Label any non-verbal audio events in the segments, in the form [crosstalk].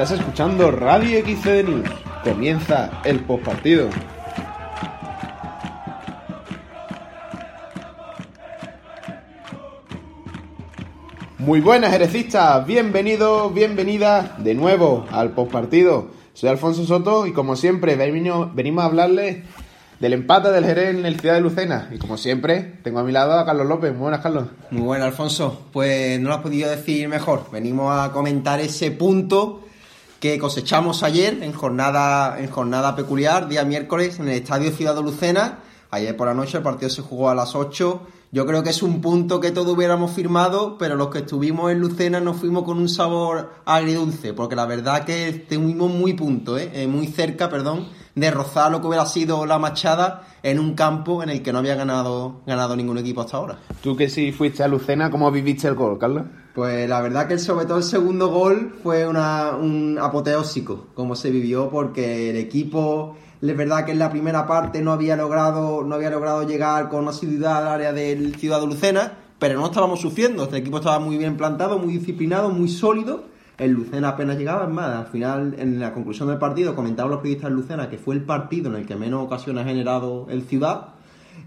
Estás escuchando Radio XC News. Comienza el postpartido. Muy buenas, herecistas. Bienvenidos, bienvenidas de nuevo al postpartido. Soy Alfonso Soto y como siempre venimos a hablarles del empate del Jerez en el Ciudad de Lucena. Y como siempre, tengo a mi lado a Carlos López. Muy buenas, Carlos. Muy buenas, Alfonso. Pues no lo has podido decir mejor. Venimos a comentar ese punto que cosechamos ayer en jornada, en jornada peculiar, día miércoles, en el Estadio Ciudad de Lucena. Ayer por la noche el partido se jugó a las 8. Yo creo que es un punto que todos hubiéramos firmado, pero los que estuvimos en Lucena nos fuimos con un sabor agridulce, porque la verdad que estuvimos muy punto, ¿eh? muy cerca, perdón, de rozar lo que hubiera sido la machada en un campo en el que no había ganado, ganado ningún equipo hasta ahora. Tú que sí fuiste a Lucena, ¿cómo viviste el gol, Carlos? Pues la verdad que sobre todo el segundo gol fue una, un apoteósico, como se vivió, porque el equipo, es verdad que en la primera parte no había logrado, no había logrado llegar con asiduidad al área del Ciudad de Lucena, pero no estábamos sufriendo, este equipo estaba muy bien plantado, muy disciplinado, muy sólido el Lucena apenas llegaba, es más, al final, en la conclusión del partido, comentaban los periodistas de Lucena que fue el partido en el que menos ocasiones ha generado el Ciudad.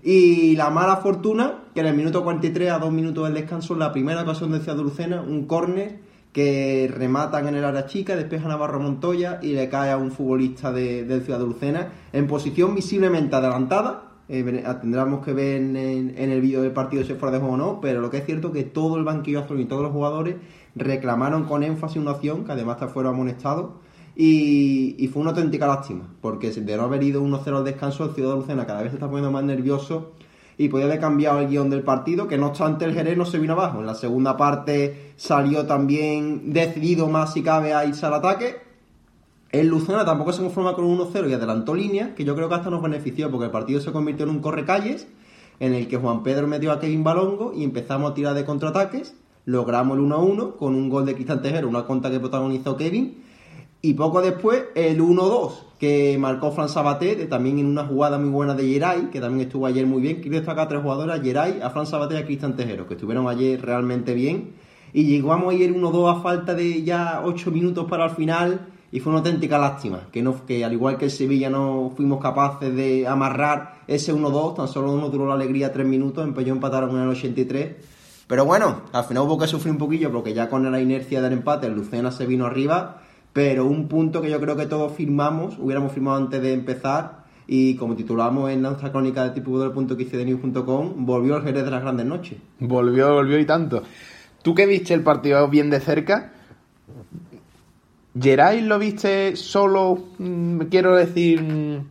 Y la mala fortuna, que en el minuto 43, a dos minutos del descanso, la primera ocasión del Ciudad de Lucena, un córner que rematan en el área chica, despeja Navarro Montoya y le cae a un futbolista del Ciudad de Lucena en posición visiblemente adelantada. Eh, tendremos que ver en, el vídeo del partido si fuera de juego o no, pero lo que es cierto es que todo el banquillo azul y todos los jugadores reclamaron con énfasis una opción que además fueron amonestados y, fue una auténtica lástima, porque de no haber ido 1-0 al descanso, el Ciudad de Lucena cada vez se está poniendo más nervioso y podía haber cambiado el guion del partido, que no obstante el Jerez no se vino abajo. En la segunda parte salió también decidido más si cabe a irse al ataque. El Lucena tampoco se conforma con un 1-0 y adelantó línea, que yo creo que hasta nos benefició, porque el partido se convirtió en un correcalles, en el que Juan Pedro metió a Kevin Balongo y empezamos a tirar de contraataques logramos el 1-1 con un gol de Cristian Tejero, una conta que protagonizó Kevin. Y poco después el 1-2 que marcó Fran Sabaté, también en una jugada muy buena de Geray, que también estuvo ayer muy bien. Quiero destacar a tres jugadores, a Geray, a Fran Sabaté y a Cristian Tejero, que estuvieron ayer realmente bien. Y llegamos ayer 1-2 a falta de ya 8 minutos para el final y fue una auténtica lástima, que, no, que al igual que el Sevilla no fuimos capaces de amarrar ese 1-2, tan solo nos duró la alegría 3 minutos, empezó empataron en el 83 pero bueno, al final hubo que sufrir un poquillo porque ya con la inercia del empate el Lucena se vino arriba, pero un punto que yo creo que todos firmamos, hubiéramos firmado antes de empezar y como titulamos en nuestra crónica de tipo news.com, volvió el Jerez de las grandes noches. Volvió, volvió y tanto. ¿Tú que viste el partido bien de cerca? ¿Geray lo viste solo, mm, quiero decir, mm,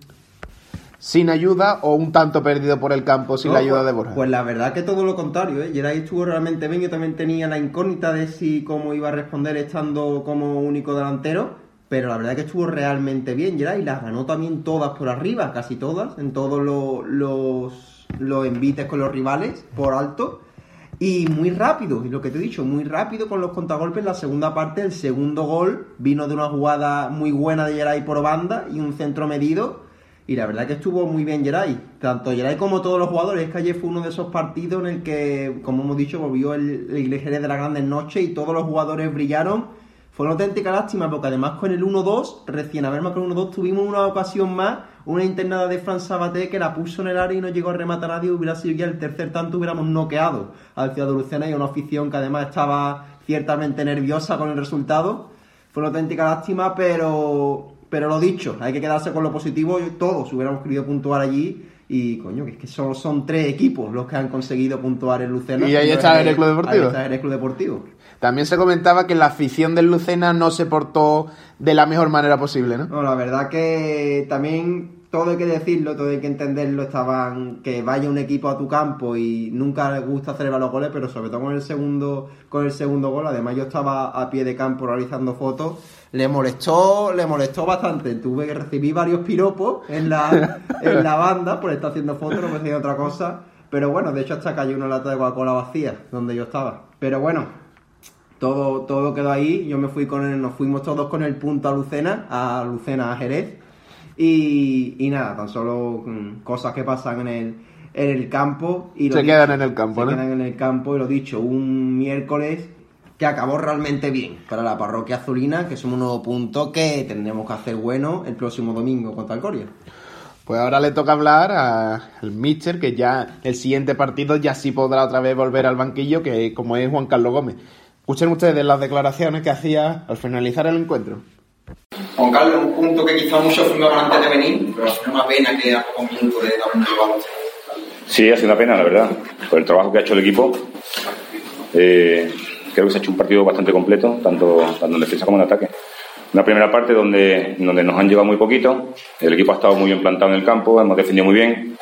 sin ayuda o un tanto perdido por el campo sin la ayuda pues, de Borja? Pues la verdad que todo lo contrario, ¿eh? Geray estuvo realmente bien, yo también tenía la incógnita de si cómo iba a responder estando como único delantero, pero la verdad que estuvo realmente bien Geray, las ganó también todas por arriba, casi todas, en todos los, los, los envites con los rivales, por alto. Y muy rápido, y lo que te he dicho, muy rápido con los contragolpes. La segunda parte, el segundo gol vino de una jugada muy buena de Geray por banda y un centro medido y la verdad que estuvo muy bien Geray. Tanto Geray como todos los jugadores. Es que ayer fue uno de esos partidos en el que, como hemos dicho, volvió el, el de la grandes noches y todos los jugadores brillaron. Fue una auténtica lástima porque además con el 1-2, recién haber marcado el 1-2, tuvimos una ocasión más, una internada de Fran Sabaté que la puso en el área y no llegó a rematar a nadie. Hubiera sido ya el tercer tanto, hubiéramos noqueado al Ciudad de Lucena y una afición que además estaba ciertamente nerviosa con el resultado. Fue una auténtica lástima, pero pero lo dicho, hay que quedarse con lo positivo. Todos hubiéramos querido puntuar allí. Y coño, que es que solo son tres equipos los que han conseguido puntuar en Lucena. Y ahí está el Club Deportivo. Ahí está el Club Deportivo. También se comentaba que la afición del Lucena no se portó de la mejor manera posible, ¿no? No, la verdad que también todo hay que decirlo, todo hay que entenderlo, estaban que vaya un equipo a tu campo y nunca les gusta celebrar los goles, pero sobre todo con el segundo con el segundo gol, además yo estaba a pie de campo realizando fotos, le molestó, le molestó bastante, tuve que recibir varios piropos en la, [laughs] en la banda por estar haciendo fotos, no me decía otra cosa, pero bueno, de hecho hasta cayó una lata de Coca-Cola vacía donde yo estaba. Pero bueno, todo, todo quedó ahí, yo me fui con él, nos fuimos todos con el punto a Lucena, a Lucena a Jerez y, nada, tan solo cosas que pasan en el, en el campo. Y se quedan en el campo, se quedan en el campo, y lo dicho, un miércoles que acabó realmente bien para la parroquia azulina, que es un nuevo punto que tendremos que hacer bueno el próximo domingo contra el Coria. Pues ahora le toca hablar al Mister, que ya el siguiente partido ya sí podrá otra vez volver al banquillo, que como es Juan Carlos Gómez. Escuchen ustedes las declaraciones que hacía al finalizar el encuentro. Juan Carlos, un punto que quizá muchos firmaron antes de venir, pero es una pena que a pocos minutos de darme el Sí, ha sido una pena, la verdad, por el trabajo que ha hecho el equipo. Eh, creo que se ha hecho un partido bastante completo, tanto, tanto en defensa como en ataque. Una primera parte donde, donde nos han llevado muy poquito, el equipo ha estado muy bien plantado en el campo, hemos defendido muy bien.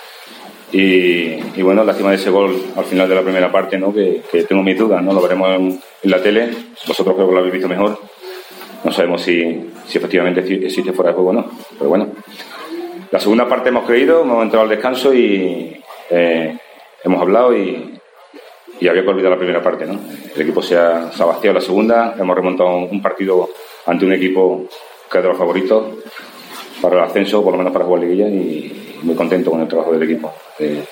Y, y bueno, lástima de ese gol al final de la primera parte, ¿no? que, que tengo mis dudas, ¿no? lo veremos en, la tele, vosotros creo que lo habéis visto mejor. No sabemos si, si efectivamente existe fuera de juego o no, pero bueno. La segunda parte hemos creído, hemos entrado al descanso y eh, hemos hablado y, y había que olvidar la primera parte. ¿no? El equipo se ha, se la segunda, hemos remontado un partido ante un equipo que es de los favoritos para el ascenso, por lo menos para jugar liguilla, y muy contento con el trabajo del equipo. Eh,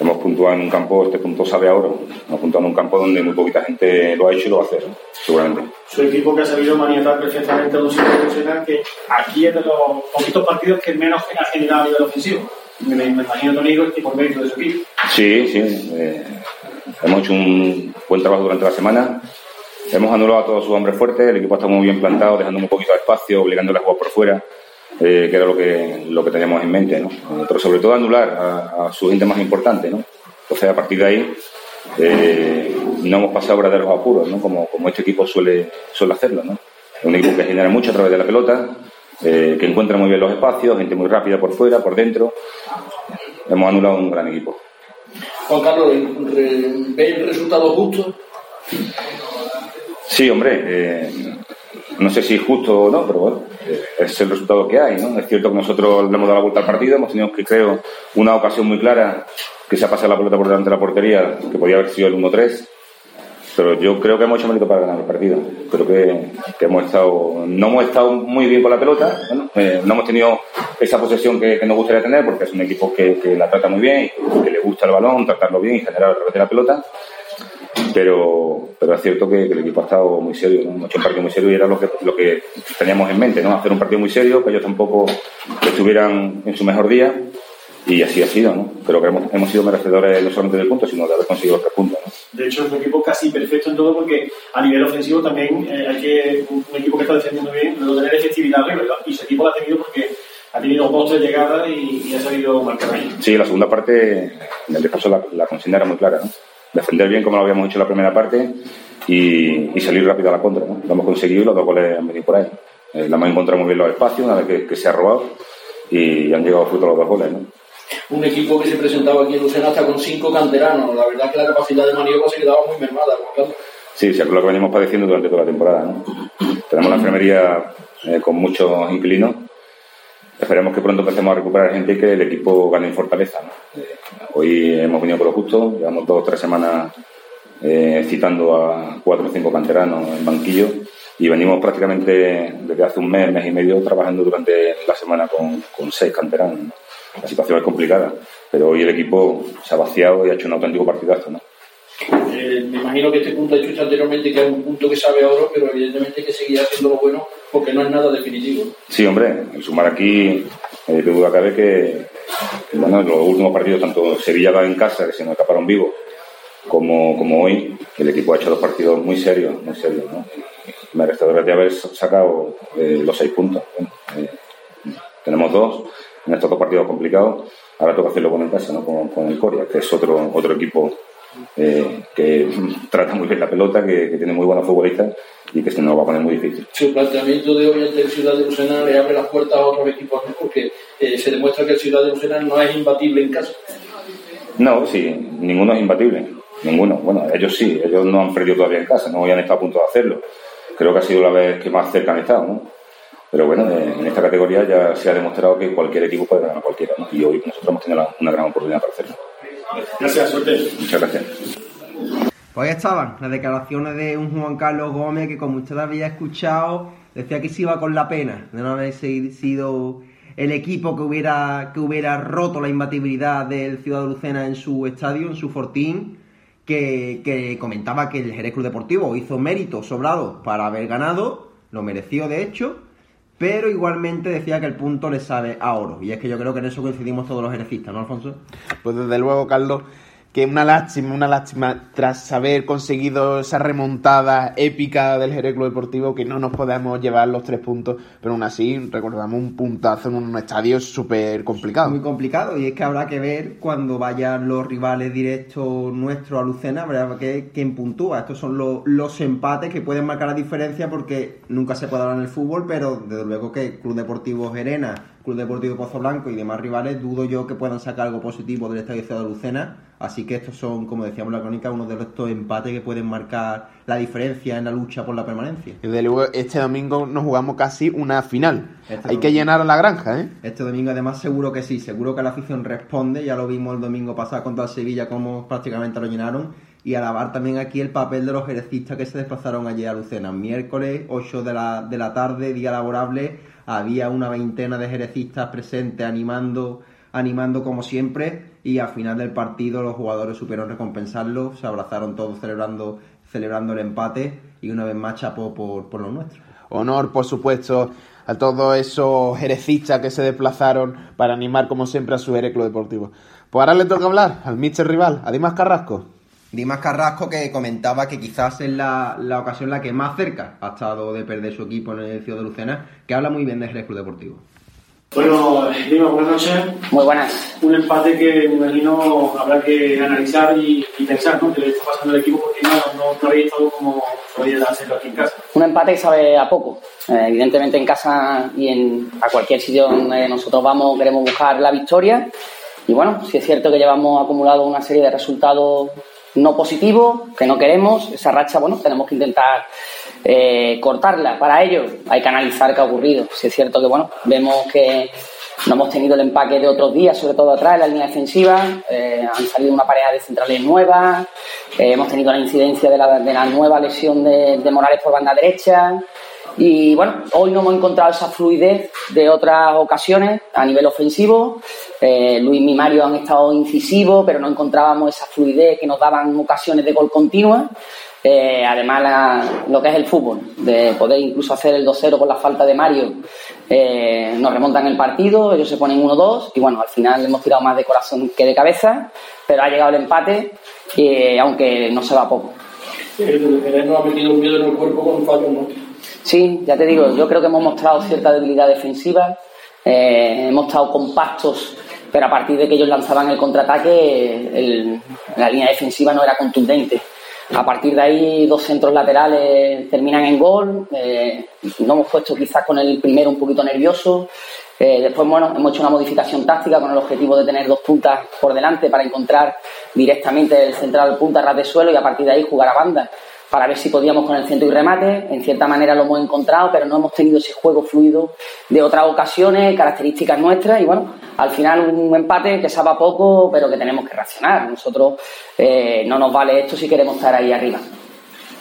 hemos puntuado en un campo, este punto sabe ahora, hemos puntuado en un campo donde muy poquita gente lo ha hecho y lo va a hacer, seguramente. Su equipo que ha sabido maniatar perfectamente a un sitio que aquí es de los poquitos partidos que menos ha generado a nivel ofensivo. Me, me imagino, Tonigo, que por mérito de su equipo. Sí, sí. Eh, hemos hecho un buen trabajo durante la semana. Hemos anulado a todos sus hombres fuertes, el equipo está muy bien plantado, dejando un poquito de espacio, obligándole a jugar por fuera, eh, que era lo que, lo que teníamos en mente, ¿no? Pero sobre todo anular a, su gente más importante, ¿no? Entonces, a partir de ahí, eh, no hemos pasado verdaderos apuros, ¿no? Como, como este equipo suele, suele hacerlo, ¿no? Un equipo que genera mucho a través de la pelota, eh, que encuentra muy bien los espacios, gente muy rápida por fuera, por dentro. Hemos anulado un gran equipo. Juan Carlos, ¿ve el resultado justo? Sí, hombre, eh, no sé si justo o no, pero bueno, eh, es el resultado que hay, ¿no? Es cierto que nosotros le hemos dado la vuelta al partido, hemos tenido, que creo, una ocasión muy clara que se ha pasado la pelota por delante de la portería, que podía haber sido el 1-3, pero yo creo que hemos hecho mérito para ganar el partido. Creo que, hemos estado, no hemos estado muy bien con la pelota, eh, no hemos tenido esa posesión que, nos gustaría tener, porque es un equipo que, la trata muy bien, que le gusta el balón, tratarlo bien y generar a través de la pelota. Pero, pero es cierto que, el equipo ha estado muy serio, ¿no? hemos hecho un partido muy serio y era lo que, lo que teníamos en mente, ¿no? hacer un partido muy serio, que ellos tampoco estuvieran en su mejor día y así ha sido, ¿no? Creo que hemos, hemos sido merecedores no solamente del punto, sino de haber conseguido los tres puntos. ¿no? De hecho, es un equipo casi perfecto en todo porque a nivel ofensivo también eh, hay que, un, equipo que está defendiendo bien, debe tener efectividad ¿verdad? Y ese equipo lo ha tenido porque ha tenido dos, tres llegadas y, ha sabido marcar ahí. Sí, la segunda parte, en el descanso la, la consigna era muy clara, ¿no? Defender bien como lo habíamos hecho en la primera parte y, y salir rápido a la contra, ¿no? Lo hemos conseguido y los dos goles han venido por ahí. Eh, la hemos encontrado muy bien los espacios una vez que, que se ha robado y han llegado fruto los dos goles, ¿no? un equipo que se presentaba aquí en Lucena hasta con cinco canteranos. La verdad es que la capacidad de maniobra se quedaba muy mermada. Sí, sí, es lo que venimos padeciendo durante toda la temporada. ¿no? Tenemos la enfermería eh, con muchos inquilinos. Esperemos que pronto empecemos a recuperar gente y que el equipo gane en fortaleza. Hoy hemos venido por lo justo, llevamos dos o tres semanas eh, citando a cuatro o cinco canteranos en banquillo y venimos prácticamente desde hace un mes, mes y medio trabajando durante la semana con, con seis canteranos la situación es complicada, pero hoy el equipo se ha vaciado y ha hecho un auténtico partidazo, ¿no? Eh, me imagino que este punto ha dicho anteriormente que es un punto que sabe a oro, pero evidentemente que seguir haciendo lo bueno porque no es nada definitivo. Sí, hombre, el sumar aquí, eh, de duda cabe que, los últimos partidos, tanto Sevilla va en casa, que se nos escaparon vivos, como, como hoy, el equipo ha hecho dos partidos muy serios, muy serios, ¿no? Merecedores de haber sacado eh, los seis puntos. Eh, tenemos dos en estos dos partidos complicados. Ahora toca hacerlo con el casa, ¿no? con, el Coria, que es otro, otro equipo eh, que trata muy bien la pelota, que, tiene muy buenos futbolistas y que se nos va a poner muy difícil. Su planteamiento de hoy ante el Ciudad de Lucena le abre las puertas a otros equipos, porque eh, se demuestra que el Ciudad de Lucena no es imbatible en casa. No, sí, ninguno es imbatible. Ninguno. Bueno, ellos sí, ellos no han perdido todavía en casa, no habían estado a punto de hacerlo. Creo que ha sido la vez que más cerca han estado, ¿no? Pero bueno, en esta categoría ya se ha demostrado que cualquier equipo puede ganar a cualquiera, ¿no? Y hoy nosotros hemos tenido una gran oportunidad para hacerlo. Gracias, suerte. Muchas gracias. Pues ahí estaban las declaraciones de un Juan Carlos Gómez que, como usted había escuchado, decía que se iba con la pena de no haber sido el equipo que hubiera, que hubiera roto la imbatibilidad del Ciudad de Lucena en su estadio, en su fortín, que, que comentaba que el Jerez Club Deportivo hizo mérito sobrado para haber ganado, lo mereció de hecho, pero igualmente decía que el punto le sabe a oro. Y es que yo creo que en eso coincidimos todos los jerecistas, ¿no, Alfonso? Pues desde luego, Carlos, que una lástima, una lástima tras haber conseguido esa remontada épica del Jerez Club Deportivo que no nos podemos llevar los tres puntos, pero aún así recordamos un puntazo en un estadio súper complicado. Muy complicado y es que habrá que ver cuando vayan los rivales directos nuestros a Lucena, habrá que quién puntúa. Estos son los, los empates que pueden marcar la diferencia porque nunca se puede hablar en el fútbol, pero desde luego que Club Deportivo Gerena, Club Deportivo Pozo Blanco y demás rivales, dudo yo que puedan sacar algo positivo del estadio de Lucena. Así que estos son, como decíamos en la crónica, uno de estos empates que pueden marcar la diferencia en la lucha por la permanencia. Y desde luego, este domingo nos jugamos casi una final. Este Hay domingo. que llenar la granja, ¿eh? Este domingo además seguro que sí, seguro que la afición responde, ya lo vimos el domingo pasado contra el Sevilla como prácticamente lo llenaron y alabar también aquí el papel de los jerecistas que se desplazaron ayer a Lucena. Miércoles 8 de la, de la tarde, día laborable, había una veintena de jerecistas presentes animando, animando como siempre y al final del partido los jugadores supieron recompensarlo, se abrazaron todos celebrando, celebrando el empate y una vez más chapó por, por lo nuestro. Honor, por supuesto, a todos esos jerecistas que se desplazaron para animar, como siempre, a su Club Deportivo. Pues ahora le toca hablar al mister rival, a Dimas Carrasco. Dimas Carrasco que comentaba que quizás es la, la ocasión la que más cerca ha estado de perder su equipo en el Ciudad de Lucena, que habla muy bien de Jerez Club Deportivo. Bueno, Dima, buenas noches. Muy buenas. Un empate que me imagino habrá que analizar y, y pensar, ¿no? Que le está pasando al equipo porque no, no, no había estado como podía hacerlo aquí en casa. Un empate que sabe a poco. Eh, evidentemente en casa y en, a cualquier sitio donde nosotros vamos queremos buscar la victoria. Y bueno, sí es cierto que llevamos acumulado una serie de resultados no positivos, que no queremos. Esa racha, bueno, tenemos que intentar eh, cortarla. Para ello hay que analizar qué ha ocurrido. Sí es cierto que, bueno, vemos que no hemos tenido el empaque de otros días, sobre todo atrás en la línea defensiva. Eh, han salido una pareja de centrales nuevas. Eh, hemos tenido la incidencia de la, de la nueva lesión de, de Morales por banda derecha. Y bueno, hoy no hemos encontrado esa fluidez de otras ocasiones a nivel ofensivo. Eh, Luis y Mario han estado incisivos, pero no encontrábamos esa fluidez que nos daban ocasiones de gol continua. Eh, además, lo que es el fútbol, de poder incluso hacer el 2-0 con la falta de Mario, eh, nos remontan el partido, ellos se ponen 1-2 y bueno, al final hemos tirado más de corazón que de cabeza, pero ha llegado el empate, eh, aunque no se va poco. El Jerez nos ha metido un miedo en el cuerpo con fallos, ¿no? Sí, ya te digo, yo creo que hemos mostrado cierta debilidad defensiva, eh, hemos estado compactos, pero a partir de que ellos lanzaban el contraataque, la línea defensiva no era contundente. A partir de ahí, dos centros laterales terminan en gol. eh, no hemos puesto quizás con el primero un poquito nervioso. Eh, después, bueno, hemos hecho una modificación táctica con el objetivo de tener dos puntas por delante para encontrar directamente el central punta ras de suelo y a partir de ahí jugar a banda para ver si podíamos con el centro y remate. En cierta manera lo hemos encontrado, pero no hemos tenido ese juego fluido de otras ocasiones, características nuestras. Y bueno, al final un empate que sabe poco, pero que tenemos que reaccionar. Nosotros eh, no nos vale esto si queremos estar ahí arriba.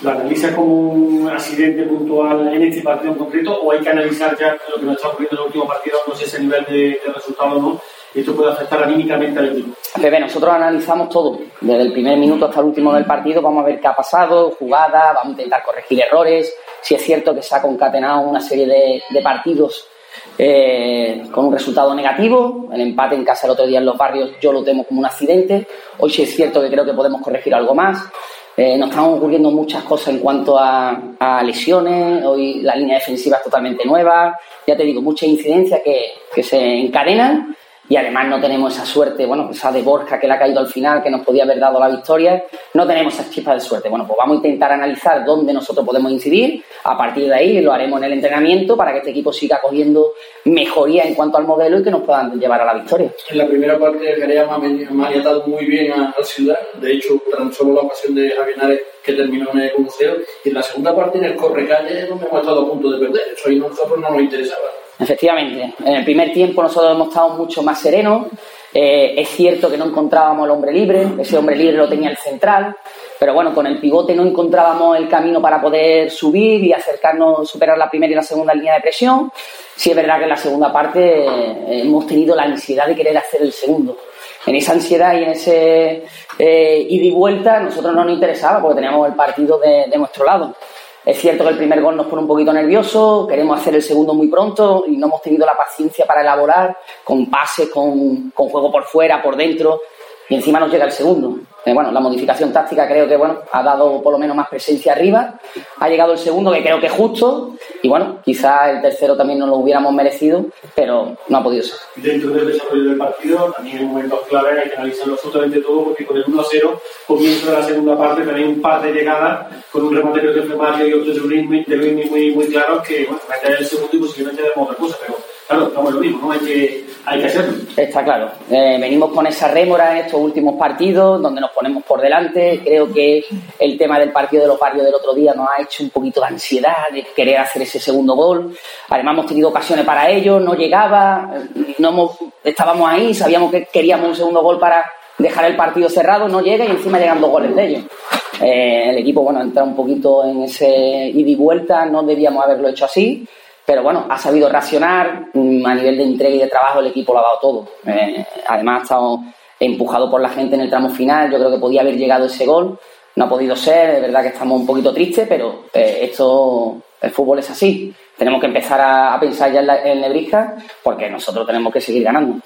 ¿Lo analizas como un accidente puntual en este partido en concreto o hay que analizar ya lo que nos está ocurriendo en el último partido, no sé ese nivel de, de resultado no, esto puede afectar anímicamente al equipo? Pepe, nosotros analizamos todo, desde el primer minuto hasta el último del partido, vamos a ver qué ha pasado, jugada, vamos a intentar corregir errores. Si es cierto que se ha concatenado una serie de, partidos eh, con un resultado negativo, el empate en casa el otro día en los barrios yo lo temo como un accidente, hoy sí es cierto que creo que podemos corregir algo más. Eh, nos están ocurriendo muchas cosas en cuanto a, a lesiones, hoy la línea defensiva es totalmente nueva, ya te digo, muchas incidencias que, que se encadenan y además no tenemos esa suerte, bueno, esa de Borja que le ha caído al final, que nos podía haber dado la victoria, no tenemos esa chispa de suerte. Bueno, pues vamos a intentar analizar dónde nosotros podemos incidir, a partir de ahí lo haremos en el entrenamiento para que este equipo siga cogiendo mejoría en cuanto al modelo y que nos puedan llevar a la victoria. En la primera parte Jerez mani- ha maniatado muy bien a la ciudad, de hecho transformó la ocasión de Javier que terminó en el 1-0 y en la segunda parte en el correcalle hemos estado a punto de perder, eso a nosotros no nos interesaba. Efectivamente, en el primer tiempo nosotros hemos estado mucho más serenos. Eh, es cierto que no encontrábamos el hombre libre, ese hombre libre lo tenía el central, pero bueno, con el pivote no encontrábamos el camino para poder subir y acercarnos, superar la primera y la segunda línea de presión. Sí es verdad que en la segunda parte eh, hemos tenido la ansiedad de querer hacer el segundo. En esa ansiedad y en ese eh, ida y vuelta, nosotros no nos interesaba porque teníamos el partido de, de nuestro lado. Es cierto que el primer gol nos pone un poquito nervioso, queremos hacer el segundo muy pronto y no hemos tenido la paciencia para elaborar con pases, con, con juego por fuera, por dentro y encima nos llega el segundo. Eh, bueno, la modificación táctica creo que bueno ha dado por lo menos más presencia arriba. Ha llegado el segundo, que creo que es justo. Y bueno, quizás el tercero también no lo hubiéramos merecido, pero no ha podido ser. Dentro del desarrollo del partido, también hay momentos clave, hay que analizarlo absolutamente todo, porque con el 1-0, comienzo de la segunda parte, también un par de llegadas, con un remate creo que fue Mario y otro de Luis muy, muy claros, que bueno, va a caer el segundo y posiblemente demos otra cosa, pero claro, estamos lo mismo, ¿no? Hay que, hay que hacerlo. Está claro. Eh, venimos con esa rémora en estos últimos partidos, donde nos ponemos por delante. Creo que el tema del partido de los barrios del otro día nos ha hecho un poquito de ansiedad de querer hacer ese segundo gol. Además, hemos tenido ocasiones para ello, no llegaba, no estábamos ahí, sabíamos que queríamos un segundo gol para dejar el partido cerrado, no llega y encima llegan dos goles de ellos. Eh, el equipo, bueno, entra un poquito en ese ida y vuelta, no debíamos haberlo hecho así. Pero bueno, ha sabido racionar, mm, a nivel de entrega y de trabajo el equipo lo ha dado todo. Eh, además ha estado empujado por la gente en el tramo final, yo creo que podía haber llegado ese gol, no ha podido ser, de verdad que estamos un poquito tristes, pero eh, esto, el fútbol es así. Tenemos que empezar a, pensar ya en, la, en porque nosotros tenemos que seguir ganando.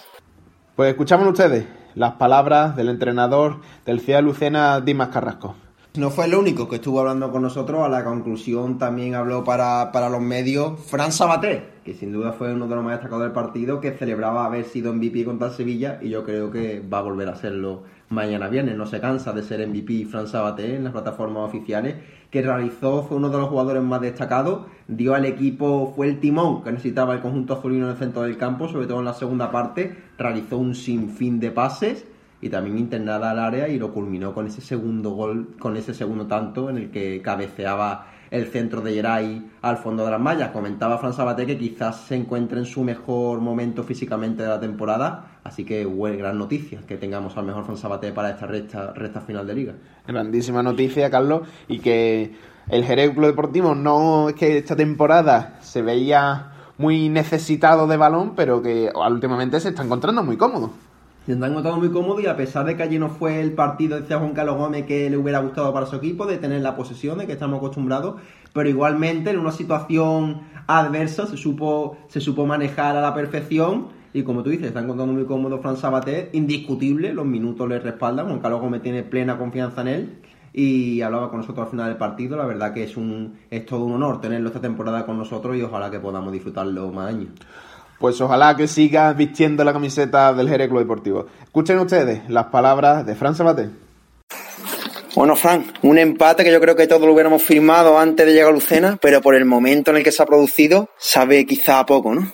Pues escuchamos ustedes las palabras del entrenador del CIA Lucena, Dimas Carrasco. No fue el único que estuvo hablando con nosotros, a la conclusión también habló para, los medios Fran Sabaté, que sin duda fue uno de los más destacados del partido, que celebraba haber sido MVP contra Sevilla y yo creo que va a volver a serlo mañana viernes. No se cansa de ser MVP Fran Sabaté en las plataformas oficiales, que realizó, fue uno de los jugadores más destacados, dio al equipo, fue el timón que necesitaba el conjunto azulino en el centro del campo, sobre todo en la segunda parte, realizó un sinfín de pases y también internada al área y lo culminó con ese segundo gol, con ese segundo tanto en el que cabeceaba el centro de Geray al fondo de las mallas. Comentaba Fran Sabaté que quizás se encuentre en su mejor momento físicamente de la temporada, así que buena gran noticia que tengamos al mejor Fran Sabaté para esta recta, recta final de liga. Grandísima noticia, Carlos, y que el Jerez Club Deportivo no es que esta temporada se veía muy necesitado de balón, pero que últimamente se está encontrando muy cómodo. Se han notado muy cómodo y a pesar de que allí no fue el partido, decía Juan Carlos Gómez, que le hubiera gustado para su equipo, de tener la posesión, de que estamos acostumbrados, pero igualmente en una situación adversa se supo, se supo manejar a la perfección y como tú dices, están encontrando muy cómodo Fran Sabater, indiscutible, los minutos le respaldan, Juan Carlos Gómez tiene plena confianza en él y hablaba con nosotros al final del partido, la verdad que es, un, es todo un honor tenerlo esta temporada con nosotros y ojalá que podamos disfrutarlo más años pues ojalá que siga vistiendo la camiseta del Jerez Club Deportivo. Escuchen ustedes las palabras de Fran Sabaté. Bueno, Fran, un empate que yo creo que todos lo hubiéramos firmado antes de llegar a Lucena, pero por el momento en el que se ha producido, sabe quizá a poco, ¿no?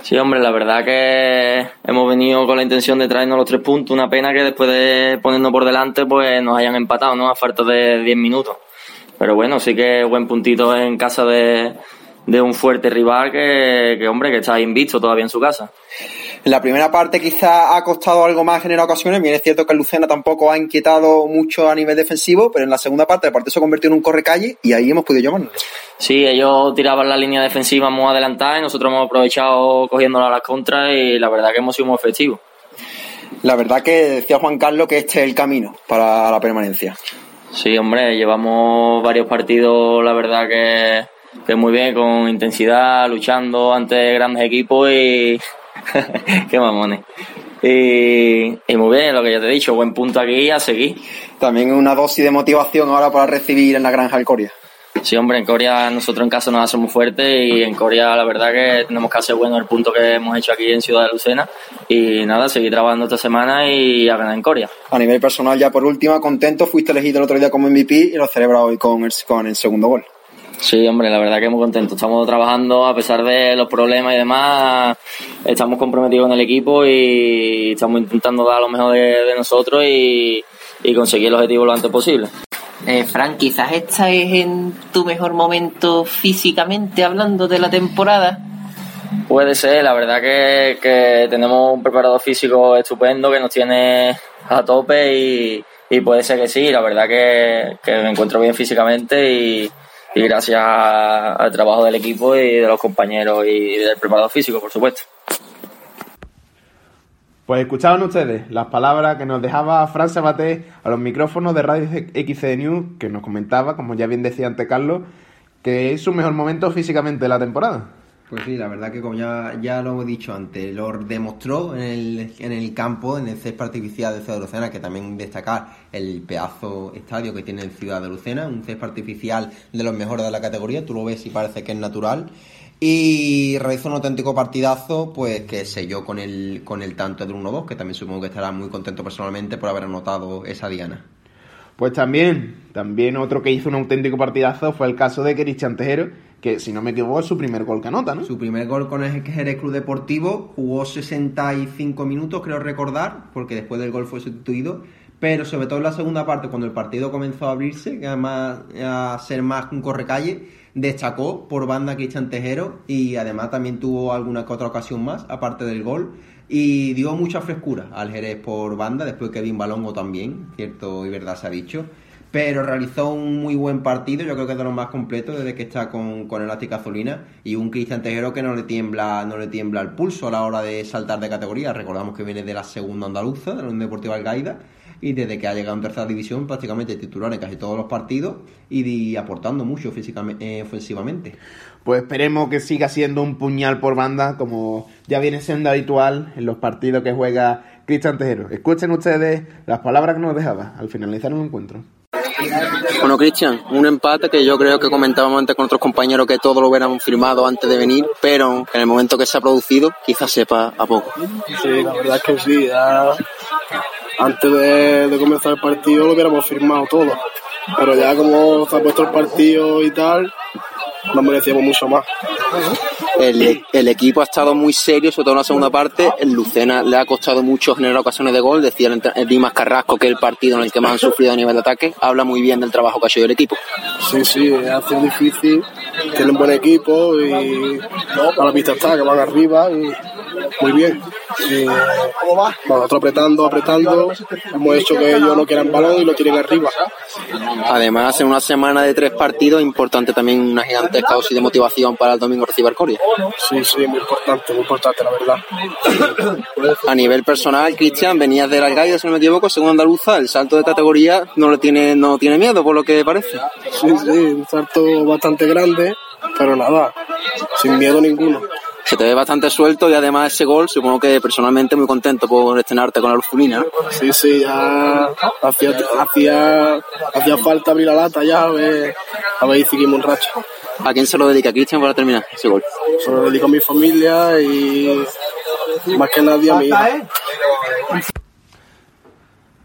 Sí, hombre, la verdad que hemos venido con la intención de traernos los tres puntos. Una pena que después de ponernos por delante, pues nos hayan empatado, ¿no? A falta de 10 minutos. Pero bueno, sí que buen puntito en casa de, de un fuerte rival que, hombre, que está invicto todavía en su casa. En la primera parte quizá ha costado algo más en ocasiones, bien es cierto que Lucena tampoco ha inquietado mucho a nivel defensivo, pero en la segunda parte el partido se convirtió en un correcalle y ahí hemos podido llamarnos. Sí, ellos tiraban la línea defensiva muy adelantada y nosotros hemos aprovechado cogiéndola a las contras y la verdad que hemos sido muy efectivos. La verdad que decía Juan Carlos que este es el camino para la permanencia. Sí, hombre, llevamos varios partidos, la verdad que que muy bien, con intensidad, luchando ante grandes equipos y. [laughs] ¡Qué mamones! Y, y, muy bien, lo que ya te he dicho, buen punto aquí a seguir. También una dosis de motivación ahora para recibir en la granja del Coria. Sí, hombre, en Corea nosotros en casa nos hacemos fuertes y en Corea la verdad que tenemos que hacer bueno el punto que hemos hecho aquí en Ciudad de Lucena y nada, seguir trabajando esta semana y a ganar en Corea. A nivel personal ya por última, contento, fuiste elegido el otro día como MVP y lo celebra hoy con el, con el segundo gol. Sí, hombre, la verdad que muy contento. Estamos trabajando a pesar de los problemas y demás. Estamos comprometidos en el equipo y estamos intentando dar lo mejor de, nosotros y, conseguir el objetivo lo antes posible. Eh, Fran, quizás esta es en tu mejor momento físicamente hablando de la temporada. Puede ser, la verdad que, tenemos un preparador físico estupendo que nos tiene a tope y, puede ser que sí, la verdad que, que me encuentro bien físicamente y, y gracias al trabajo del equipo y de los compañeros y del preparador físico, por supuesto. Pues escuchaban ustedes las palabras que nos dejaba Fran Sabaté a los micrófonos de Radio XC News, que nos comentaba, como ya bien decía ante Carlos, que es su mejor momento físicamente de la temporada. Pues sí, la verdad que como ya, ya lo he dicho antes, lo demostró en el, en el campo, en el césped artificial de Ciudad de Lucena, que también destacar el pedazo estadio que tiene el Ciudad de Lucena, un césped artificial de los mejores de la categoría, tú lo ves y parece que es natural. Y realizó un auténtico partidazo, pues que selló con el, con el tanto del 1-2, que también supongo que estará muy contento personalmente por haber anotado esa diana. Pues también, también otro que hizo un auténtico partidazo fue el caso de Cristian Tejero, que si no me equivoco es su primer gol que anota, ¿no? Su primer gol con el Jerez Club Deportivo, jugó 65 minutos, creo recordar, porque después del gol fue sustituido, pero sobre todo en la segunda parte, cuando el partido comenzó a abrirse, que además a ser más un correcalle, destacó por banda Cristian Tejero y además también tuvo alguna otra ocasión más, aparte del gol, y dio mucha frescura al Jerez por banda, después que Kevin Balongo también, cierto y verdad se ha dicho pero realizó un muy buen partido, yo creo que es de los más completos desde que está con, con Elástica Azulina y un Cristian Tejero que no le tiembla no le tiembla el pulso a la hora de saltar de categoría. Recordamos que viene de la segunda andaluza, de la Unión Deportiva y desde que ha llegado en tercera división prácticamente titular en casi todos los partidos y, aportando mucho físicamente, eh, ofensivamente. Pues esperemos que siga siendo un puñal por banda como ya viene siendo habitual en los partidos que juega Cristian Tejero. Escuchen ustedes las palabras que nos dejaba al finalizar un encuentro. Bueno, Cristian, un empate que yo creo que comentábamos antes con otros compañeros que todo lo hubiéramos firmado antes de venir, pero en el momento que se ha producido quizás sepa a poco. Sí, la verdad es que sí, ya antes de, comenzar el partido lo hubiéramos firmado todo, pero ya como se ha puesto el partido y tal, nos merecíamos mucho más. El, equipo ha estado muy serio, sobre todo en la segunda parte. El Lucena le ha costado mucho generar ocasiones de gol. Decía el Dimas Carrasco que el partido en el que más han sufrido a nivel de ataque. Habla muy bien del trabajo que ha hecho el equipo. Sí, sí, ha sido difícil. Tienen un buen equipo y a la pista está, que van arriba y muy bien. Y, nosotros apretando, apretando, hemos hecho que ellos no quieran balón y lo tienen arriba. Además, en una semana de tres partidos, importante también una gigantesca dosis de motivación para el domingo recibir Coria. Sí, sí, muy importante, muy importante, la verdad. A nivel personal, Cristian, venías de la Algaida, si no me equivoco, según andaluza, el salto de categoría no le tiene, no tiene miedo, por lo que parece. Sí, sí, un salto bastante grande, pero nada, sin miedo ninguno se te ve bastante suelto y además ese gol, supongo que personalmente muy contento por estrenarte con la Luzumina. Sí, sí, ya hacía, hacía, falta abrir la lata ya, a ver, a ver si seguimos un racho. ¿A quién se lo dedica Cristian para terminar ese gol? Se lo dedico a mi familia y más que nadie a mi hija.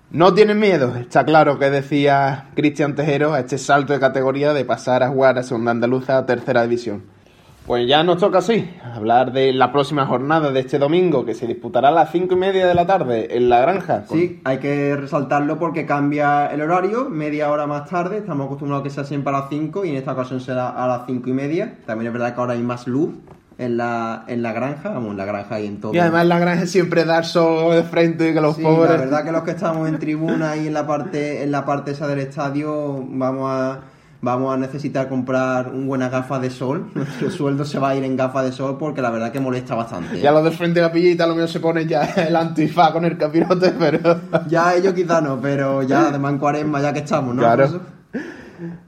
No tienen miedo, está claro que decía Cristian Tejero a este salto de categoría de pasar a jugar a Segunda Andaluza a Tercera División. Pues ya nos toca así, hablar de la próxima jornada de este domingo, que se disputará a las cinco y media de la tarde en la granja. Sí, hay que resaltarlo porque cambia el horario, media hora más tarde, estamos acostumbrados a que sea siempre a las 5 y en esta ocasión será a las cinco y media. También es verdad que ahora hay más luz en la, en la granja, vamos, en la granja y en todo. Y además en la granja siempre dar sol de frente y que los pobres... La verdad que los que estamos en tribuna y en la parte, en la parte esa del estadio vamos a vamos a necesitar comprar un buena gafa de sol. [laughs] Nuestro sueldo se va a ir en gafas de sol porque la verdad que molesta bastante. Ya los de frente de la pillita lo mío se pone ya [laughs] el antifaz con el capirote, pero... ya ellos quizá no, pero ya además en cuaresma ya que estamos, ¿no? Claro.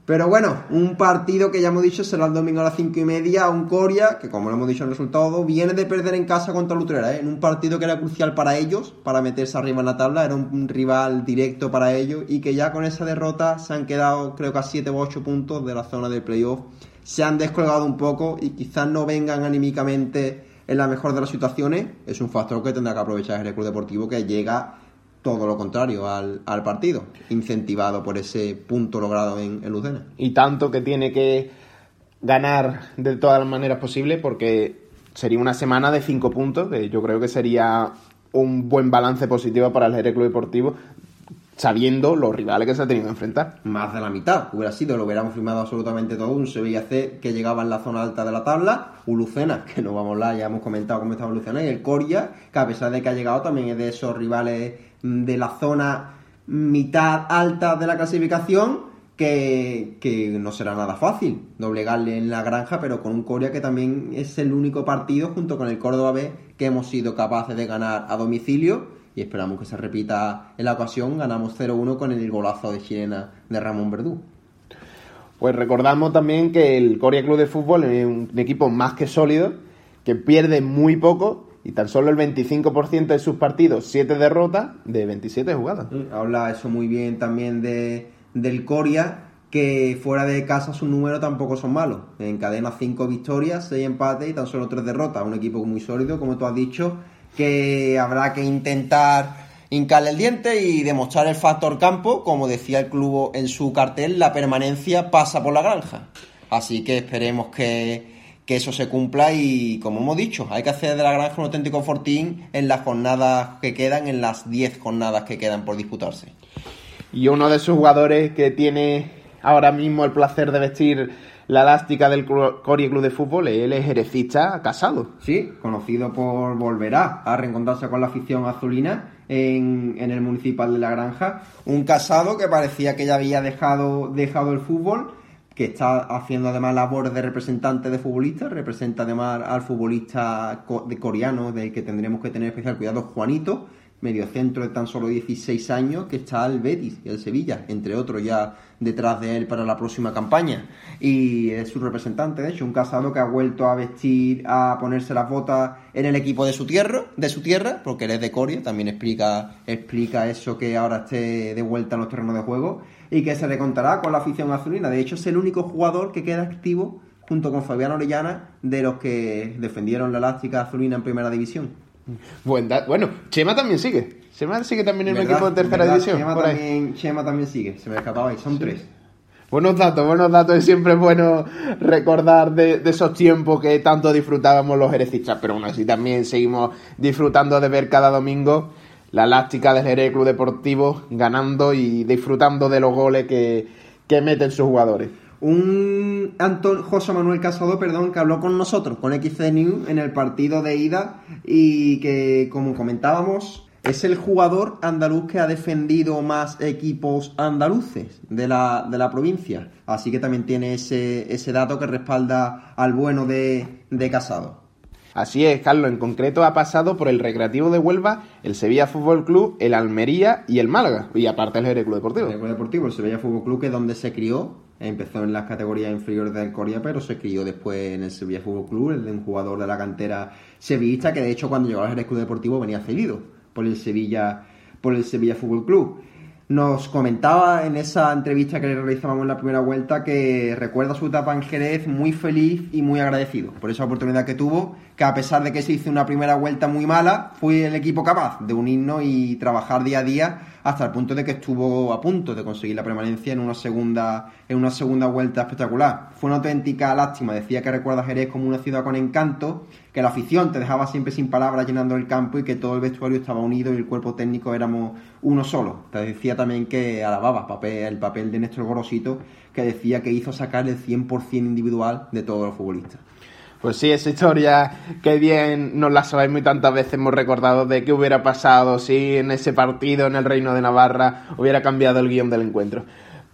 Pero bueno, un partido que ya hemos dicho será el domingo a las 5 y media, un Coria, que como lo hemos dicho en el resultado, viene de perder en casa contra Lutrera, ¿eh? en un partido que era crucial para ellos, para meterse arriba en la tabla, era un rival directo para ellos, y que ya con esa derrota se han quedado creo que a 7 u 8 puntos de la zona del playoff, se han descolgado un poco y quizás no vengan anímicamente en la mejor de las situaciones, es un factor que tendrá que aprovechar el Club Deportivo que llega todo lo contrario al, partido, incentivado por ese punto logrado en, en, Lucena. Y tanto que tiene que ganar de todas las maneras posibles porque sería una semana de cinco puntos, que yo creo que sería un buen balance positivo para el Jerez Club Deportivo, sabiendo los rivales que se ha tenido que enfrentar. Más de la mitad, hubiera sido, lo hubiéramos firmado absolutamente todo, un Sevilla C que llegaba en la zona alta de la tabla, un Lucena, que no vamos a hablar, ya hemos comentado cómo estaba Lucena, y el Coria, que a pesar de que ha llegado también es de esos rivales de la zona mitad alta de la clasificación, que, que, no será nada fácil doblegarle en la granja, pero con un Coria que también es el único partido junto con el Córdoba B que hemos sido capaces de ganar a domicilio y esperamos que se repita en la ocasión. Ganamos 0-1 con el golazo de chilena de Ramón Verdú. Pues recordamos también que el Coria Club de Fútbol es un equipo más que sólido, que pierde muy poco y tan solo el 25% de sus partidos, 7 derrotas de 27 jugadas. Habla eso muy bien también de, del Coria, que fuera de casa sus números tampoco son malos. Encadena 5 victorias, 6 empates y tan solo 3 derrotas. Un equipo muy sólido, como tú has dicho, que habrá que intentar hincarle el diente y demostrar el factor campo, como decía el club en su cartel, la permanencia pasa por la granja. Así que esperemos que, que eso se cumpla y, como hemos dicho, hay que hacer de la granja un auténtico fortín en las jornadas que quedan, en las 10 jornadas que quedan por disputarse. Y uno de sus jugadores que tiene ahora mismo el placer de vestir la elástica del Coria Club de Fútbol, él es jerecista casado. Sí, conocido por volverá a reencontrarse con la afición azulina en, en, el municipal de La Granja. Un casado que parecía que ya había dejado, dejado el fútbol, que está haciendo además labores de representante de futbolistas, representa además al futbolista de coreano del que tendremos que tener especial cuidado, Juanito mediocentro de tan solo 16 años que está el Betis y el Sevilla, entre otros ya detrás de él para la próxima campaña. Y es su representante, de hecho, un casado que ha vuelto a vestir, a ponerse las botas en el equipo de su tierra, de su tierra, porque él es de Coria, también explica, explica eso que ahora esté de vuelta en los terrenos de juego y que se le contará con la afición azulina. De hecho, es el único jugador que queda activo junto con Fabián Orellana de los que defendieron la elástica azulina en primera división. Bueno, Chema también sigue. Chema sigue también en un equipo de tercera división. Chema también, Chema también sigue, se me escapaba ahí, son tres. Buenos datos, buenos datos. Siempre es bueno recordar de, esos tiempos que tanto disfrutábamos los jerecistas, pero aún así también seguimos disfrutando de ver cada domingo la elástica del Jerez Club Deportivo ganando y disfrutando de los goles que, que meten sus jugadores un Anton, José Manuel Casado, perdón, que habló con nosotros, con XC en el partido de ida y que, como comentábamos, es el jugador andaluz que ha defendido más equipos andaluces de la, de la provincia. Así que también tiene ese, ese dato que respalda al bueno de, de Casado. Así es, Carlos. En concreto ha pasado por el Recreativo de Huelva, el Sevilla Fútbol Club, el Almería y el Málaga. Y aparte el Jerez Club Deportivo. El Club Deportivo, el Sevilla Fútbol Club, que es donde se crió Empezó en las categorías inferiores del Corea, pero se crió después en el Sevilla Fútbol Club, un jugador de la cantera sevillista, que de hecho cuando llegó al Jerez Club Deportivo venía cedido por el Sevilla, por el Sevilla Fútbol Club. Nos comentaba en esa entrevista que le realizábamos en la primera vuelta que recuerda su etapa en Jerez muy feliz y muy agradecido por esa oportunidad que tuvo, que a pesar de que se hizo una primera vuelta muy mala, fue el equipo capaz de unirnos y trabajar día a día hasta el punto de que estuvo a punto de conseguir la permanencia en una segunda, en una segunda vuelta espectacular. Fue una auténtica lástima, decía que recuerda a Jerez como una ciudad con encanto, que la afición te dejaba siempre sin palabras llenando el campo y que todo el vestuario estaba unido y el cuerpo técnico éramos uno solo. Te decía también que alababa el papel de Néstor Gorosito, que decía que hizo sacar el 100% individual de todos los futbolistas. Pues sí, esa historia que bien nos la sabemos y tantas veces hemos recordado de qué hubiera pasado si en ese partido en el Reino de Navarra hubiera cambiado el guion del encuentro.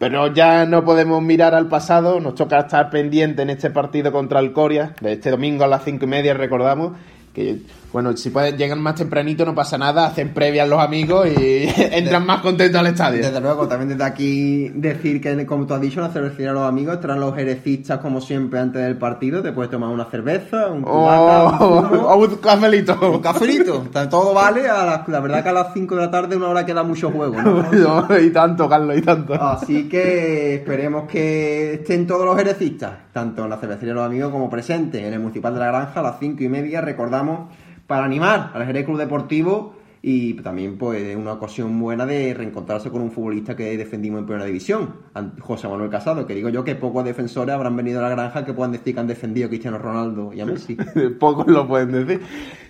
Pero ya no podemos mirar al pasado, nos toca estar pendiente en este partido contra el Coria, de este domingo a las cinco y media, recordamos, que bueno, si pueden, llegan más tempranito no pasa nada, hacen previas los amigos y [laughs] entran más contentos al estadio. Desde luego, también desde aquí decir que, como tú has dicho, la cervecería los amigos estarán los jerecistas como siempre antes del partido, te puedes tomar una cerveza, un cubata, o un, cafelito. Un cafelito, todo vale, a la, verdad que a las 5 de la tarde una hora queda mucho juego. ¿no? [laughs] y tanto, Carlos, y tanto. Así que esperemos que estén todos los jerecistas, tanto en la cervecería los amigos como presentes en el Municipal de la Granja a las 5 y media, recordamos para animar al Jerez Club Deportivo y también pues una ocasión buena de reencontrarse con un futbolista que defendimos en primera división, José Manuel Casado, que digo yo que pocos defensores habrán venido a la granja que puedan decir que han defendido a Cristiano Ronaldo y a Messi. [laughs] pocos lo pueden decir.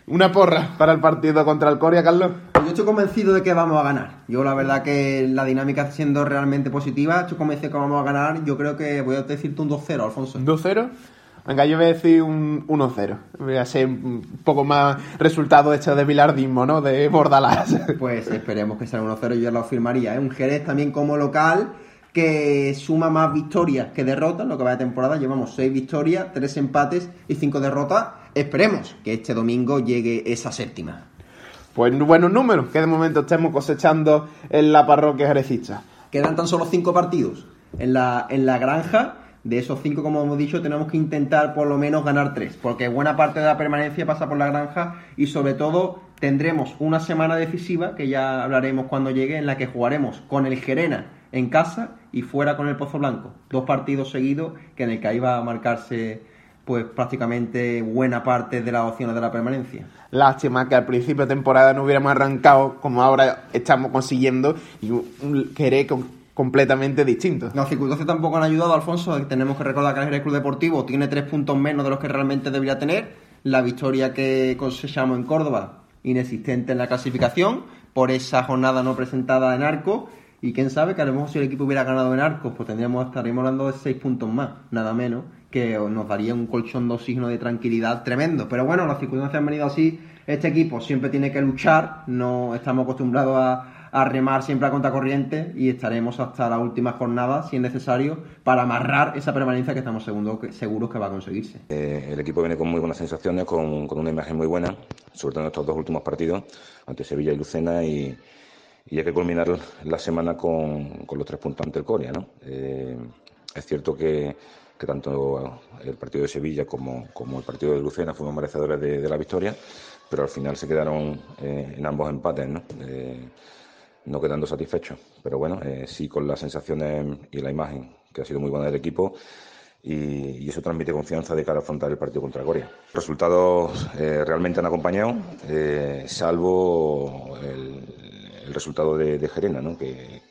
Una porra para el partido contra el Coria, Carlos. Yo estoy convencido de que vamos a ganar. Yo la verdad que la dinámica siendo realmente positiva, estoy convencido de que vamos a ganar. Yo creo que voy a decirte un 2-0, Alfonso. ¿2-0? Venga, yo voy a decir un 1-0. Voy a ser un poco más resultado hecho de bilardismo, ¿no? De Bordalás. [laughs] Pues esperemos que sea un 1-0, yo lo firmaría. ¿eh? Un Jerez también como local que suma más victorias que derrotas. Lo que va de temporada llevamos 6 victorias, 3 empates y 5 derrotas. esperemos que este domingo llegue esa séptima. Pues buenos números que de momento estemos cosechando en la parroquia jerecista. Quedan tan solo cinco partidos en la, en la granja. De esos cinco, como hemos dicho, tenemos que intentar por lo menos ganar tres, porque buena parte de la permanencia pasa por la granja y sobre todo tendremos una semana decisiva, que ya hablaremos cuando llegue, en la que jugaremos con el Gerena en casa y fuera con el Pozo Blanco. Dos partidos seguidos que en el que ahí va a marcarse pues prácticamente buena parte de las opciones de la permanencia. Lástima que al principio de temporada no hubiéramos arrancado como ahora estamos consiguiendo y un Jerez completamente distinto. Los circunstancias tampoco han ayudado, Alfonso. Tenemos que recordar que el Club Deportivo tiene tres puntos menos de los que realmente debería tener. La victoria que cosechamos en Córdoba, inexistente en la clasificación, por esa jornada no presentada en arco. Y quién sabe que a lo mejor si el equipo hubiera ganado en arcos, pues tendríamos, estaríamos hablando de seis puntos más, nada menos que nos daría un colchón de oxígeno de tranquilidad tremendo. Pero bueno, las circunstancias han venido así. Este equipo siempre tiene que luchar, no estamos acostumbrados a, a remar siempre a contracorriente y estaremos hasta la última jornada, si es necesario, para amarrar esa permanencia que estamos seguros que, va a conseguirse. Eh, el equipo viene con muy buenas sensaciones, con, con, una imagen muy buena, sobre todo en estos dos últimos partidos, ante Sevilla y Lucena, y, y hay que culminar la semana con, con, los tres puntos ante el Corea. ¿no? Eh, es cierto que que tanto el partido de Sevilla como, como el partido de Lucena fueron merecedores de, de la victoria, pero al final se quedaron eh, en ambos empates, ¿no? Eh, no quedando satisfechos. Pero bueno, eh, sí con las sensaciones y la imagen, que ha sido muy buena del equipo, y, eso transmite confianza de cara a afrontar el partido contra Corea. Resultados eh, realmente han acompañado, eh, salvo el, resultado de, de Gerena, que,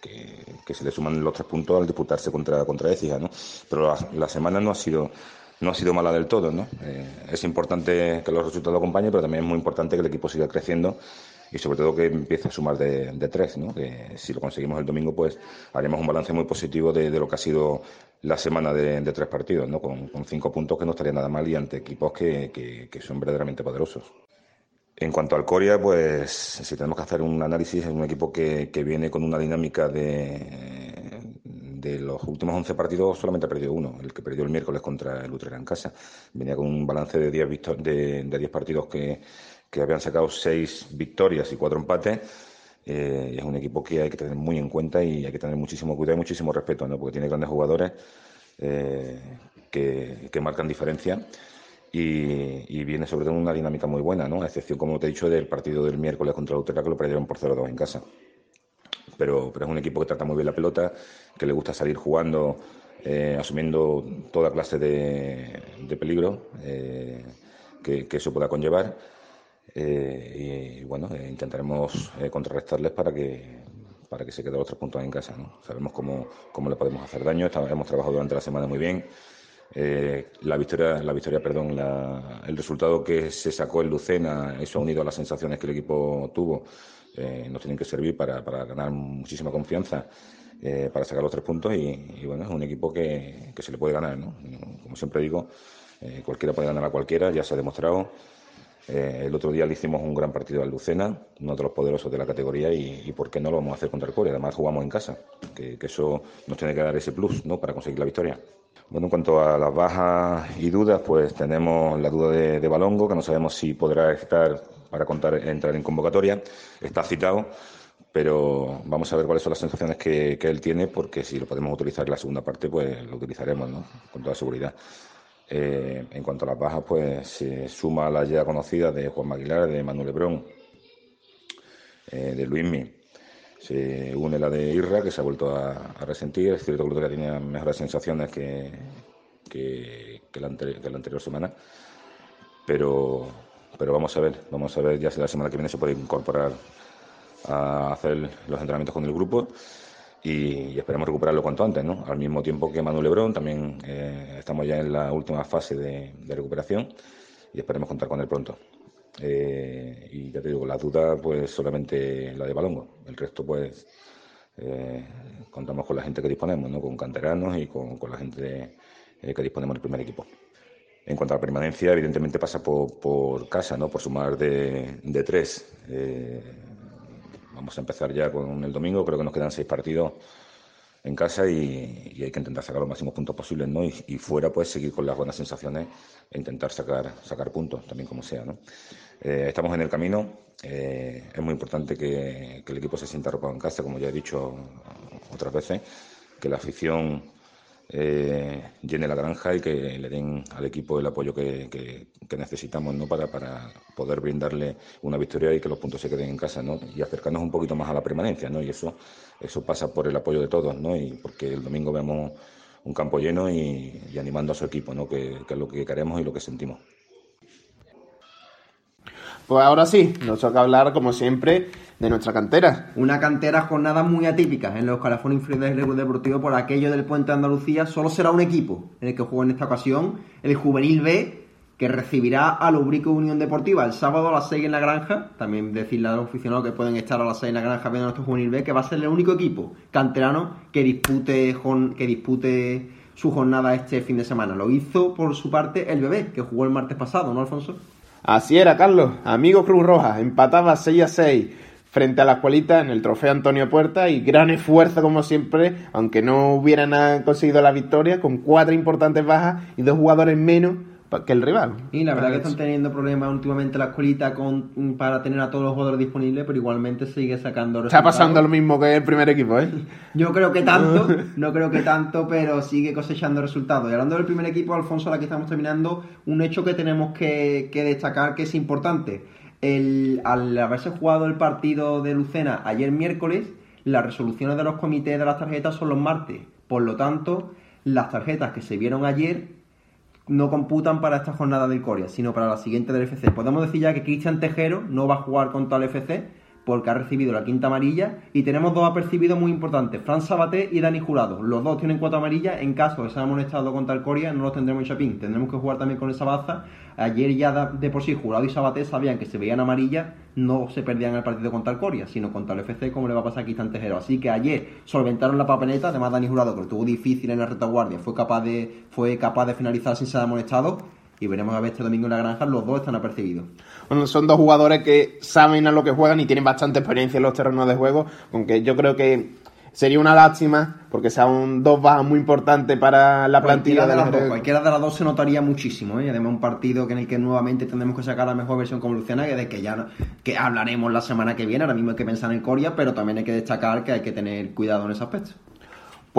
se le suman los tres puntos al disputarse contra, contra Écija. ¿no? Pero la, semana no ha sido no ha sido mala del todo. es importante que los resultados acompañen, pero también es muy importante que el equipo siga creciendo y sobre todo que empiece a sumar de, tres, ¿no? que si lo conseguimos el domingo pues haremos un balance muy positivo de, lo que ha sido la semana de, tres partidos, ¿no? Con, cinco puntos que no estaría nada mal y ante equipos que, que, son verdaderamente poderosos. En cuanto al Coria, pues si tenemos que hacer un análisis, es un equipo que, que viene con una dinámica de, de los últimos 11 partidos, solamente ha perdido uno, el que perdió el miércoles contra el Utrera en casa. Venía con un balance de 10, de, de 10 partidos que, que habían sacado 6 victorias y 4 empates. Eh, es un equipo que hay que tener muy en cuenta y hay que tener muchísimo cuidado y muchísimo respeto, ¿no? porque tiene grandes jugadores eh, que, que marcan diferencia y, viene sobre todo una dinámica muy buena, ¿no? a excepción, como te he dicho, del partido del miércoles contra el Utrera que lo perdieron por 0-2 en casa. Pero, pero, es un equipo que trata muy bien la pelota, que le gusta salir jugando, eh, asumiendo toda clase de, de peligro que, que, eso pueda conllevar. Eh, y, bueno, intentaremos contrarrestarles para que, para que se queden los tres puntos en casa. ¿no? Sabemos cómo, cómo le podemos hacer daño, hemos trabajado durante la semana muy bien. Eh, la victoria, la victoria, perdón, la, el resultado que se sacó en Lucena, eso unido a las sensaciones que el equipo tuvo, eh, nos tienen que servir para, para ganar muchísima confianza, eh, para sacar los tres puntos y, y, bueno, es un equipo que, que, se le puede ganar, ¿no? Como siempre digo, eh, cualquiera puede ganar a cualquiera, ya se ha demostrado. Eh, el otro día le hicimos un gran partido al Lucena, uno de los poderosos de la categoría, y, y, ¿por qué no lo vamos a hacer contra el Core? Además jugamos en casa, que, eso nos tiene que dar ese plus, ¿no? Para conseguir la victoria. Bueno, en cuanto a las bajas y dudas, pues tenemos la duda de, de Balongo, que no sabemos si podrá estar para contar, entrar en convocatoria. Está citado, pero vamos a ver cuáles son las sensaciones que, que, él tiene, porque si lo podemos utilizar en la segunda parte, pues lo utilizaremos, ¿no? Con toda seguridad. Eh, en cuanto a las bajas, pues se suma la ya conocida de Juan Maguilar, de Manuel Lebrón, eh, de Luismi. Se une la de Irra, que se ha vuelto a, resentir. Es cierto que tenía mejores sensaciones que, la, anterior, que la anterior semana, pero, pero vamos a ver, vamos a ver ya si la semana que viene se puede incorporar a hacer los entrenamientos con el grupo y, esperemos recuperarlo cuanto antes, ¿no? Al mismo tiempo que Manuel Lebrón, también eh, estamos ya en la última fase de, de recuperación y esperemos contar con él pronto. Eh, y ya te digo, la duda pues solamente la de Balongo. El resto pues eh, contamos con la gente que disponemos, ¿no? con canteranos y con, con la gente eh, que disponemos del primer equipo. En cuanto a la permanencia, evidentemente pasa por, por casa, ¿no? por sumar de, de tres. Eh, vamos a empezar ya con el domingo, creo que nos quedan seis partidos en casa y, hay que intentar sacar los máximos puntos posibles, ¿no? Y, fuera, pues seguir con las buenas sensaciones e intentar sacar, sacar puntos, también como sea, ¿no? Eh, estamos en el camino, eh, es muy importante que, que el equipo se sienta arropado en casa, como ya he dicho otras veces, que la afición eh, llene la granja y que le den al equipo el apoyo que, que- que necesitamos ¿no? para, para poder brindarle una victoria y que los puntos se queden en casa ¿no? y acercarnos un poquito más a la permanencia. ¿no? Y eso, eso pasa por el apoyo de todos ¿no? y porque el domingo vemos un campo lleno y, y animando a su equipo, ¿no? que, que es lo que queremos y lo que sentimos. Pues ahora sí, nos toca hablar, como siempre, de nuestra cantera. Una cantera jornada muy atípica en los calafones inferiores del Club Deportivo por aquello del Puente de Andalucía. Solo será un equipo en el que juega en esta ocasión el Juvenil B, que recibirá a Lubrico Unión Deportiva el sábado a las 6 en la granja. También decirle a los aficionados que pueden estar a las 6 en la granja viendo nuestro Juvenil B, que va a ser el único equipo canterano que dispute, que dispute su jornada este fin de semana. Lo hizo por su parte el bebé, que jugó el martes pasado, ¿no, Alfonso? Así era, Carlos. Amigo Cruz Roja, empataba 6 a 6 frente a la escuelita en el trofeo Antonio Puerta y gran esfuerzo como siempre, aunque no hubieran conseguido la victoria, con cuatro importantes bajas y dos jugadores menos que el rival. Y la verdad que están teniendo problemas últimamente la escuelita con, para tener a todos los jugadores disponibles, pero igualmente sigue sacando Está resultados. pasando lo mismo que el primer equipo, ¿eh? [laughs] Yo creo que tanto, [laughs] no creo que tanto, pero sigue cosechando resultados. Y hablando del primer equipo, Alfonso, aquí estamos terminando, un hecho que tenemos que, que destacar que es importante. El, al haberse jugado el partido de Lucena ayer miércoles, las resoluciones de los comités de las tarjetas son los martes. Por lo tanto, las tarjetas que se vieron ayer no computan para esta jornada del Coria, sino para la siguiente del FC. Podemos decir ya que Cristian Tejero no va a jugar contra el FC porque ha recibido la quinta amarilla y tenemos dos apercibidos muy importantes, Fran Sabaté y Dani Jurado. Los dos tienen cuatro amarillas, en caso de ser amonestado contra el Coria no los tendremos en Chapín, tendremos que jugar también con esa baza. Ayer ya de por sí Jurado y Sabaté sabían que se veían amarillas, no se perdían el partido contra el Coria, sino contra el FC como le va a pasar a Cristian Tejero. Así que ayer solventaron la papeleta, además Dani Jurado que lo tuvo difícil en la retaguardia, fue capaz de, fue capaz de finalizar sin ser amonestado y veremos a ver este domingo en la granja, los dos están apercibidos. Bueno, son dos jugadores que saben a lo que juegan y tienen bastante experiencia en los terrenos de juego, aunque yo creo que sería una lástima porque son dos bajas muy importantes para la plantilla de, las dos, cualquiera de las dos se notaría muchísimo, ¿eh? Además un partido que en el que nuevamente tendremos que sacar la mejor versión como Luciana, que de que ya que hablaremos la semana que viene, ahora mismo hay que pensar en Coria, pero también hay que destacar que hay que tener cuidado en ese aspecto.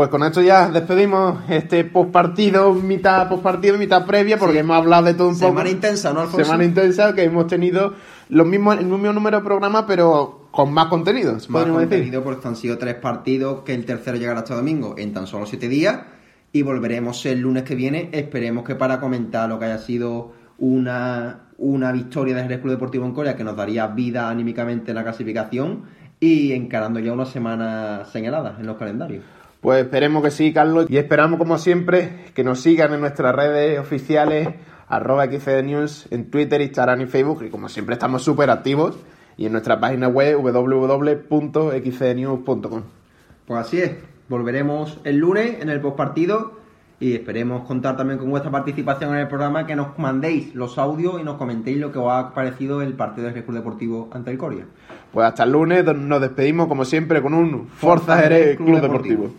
Pues con esto ya despedimos este postpartido, mitad postpartido, mitad previa, porque hemos hablado de todo un poco. Semana intensa, ¿no, Alfonso? Semana intensa, que hemos tenido los mismos, el mismo número de programas, pero con más contenidos, Más podríamos decir. contenido porque han sido tres partidos que el tercero llegará este domingo en tan solo siete días y volveremos el lunes que viene. Esperemos que para comentar lo que haya sido una, una victoria del Jerez Club Deportivo en Corea que nos daría vida anímicamente en la clasificación y encarando ya una semana señalada en los calendarios. Pues esperemos que sí, Carlos. Y esperamos, como siempre, que nos sigan en nuestras redes oficiales, arroba News, en Twitter, Instagram y Facebook. Y como siempre estamos súper activos. Y en nuestra página web www.xcdnews.com. Pues así es, volveremos el lunes en el postpartido y esperemos contar también con vuestra participación en el programa, que nos mandéis los audios y nos comentéis lo que os ha parecido el partido del Club Deportivo ante el Coria. Pues hasta el lunes nos despedimos, como siempre, con un Forza Jerez Club Deportivo.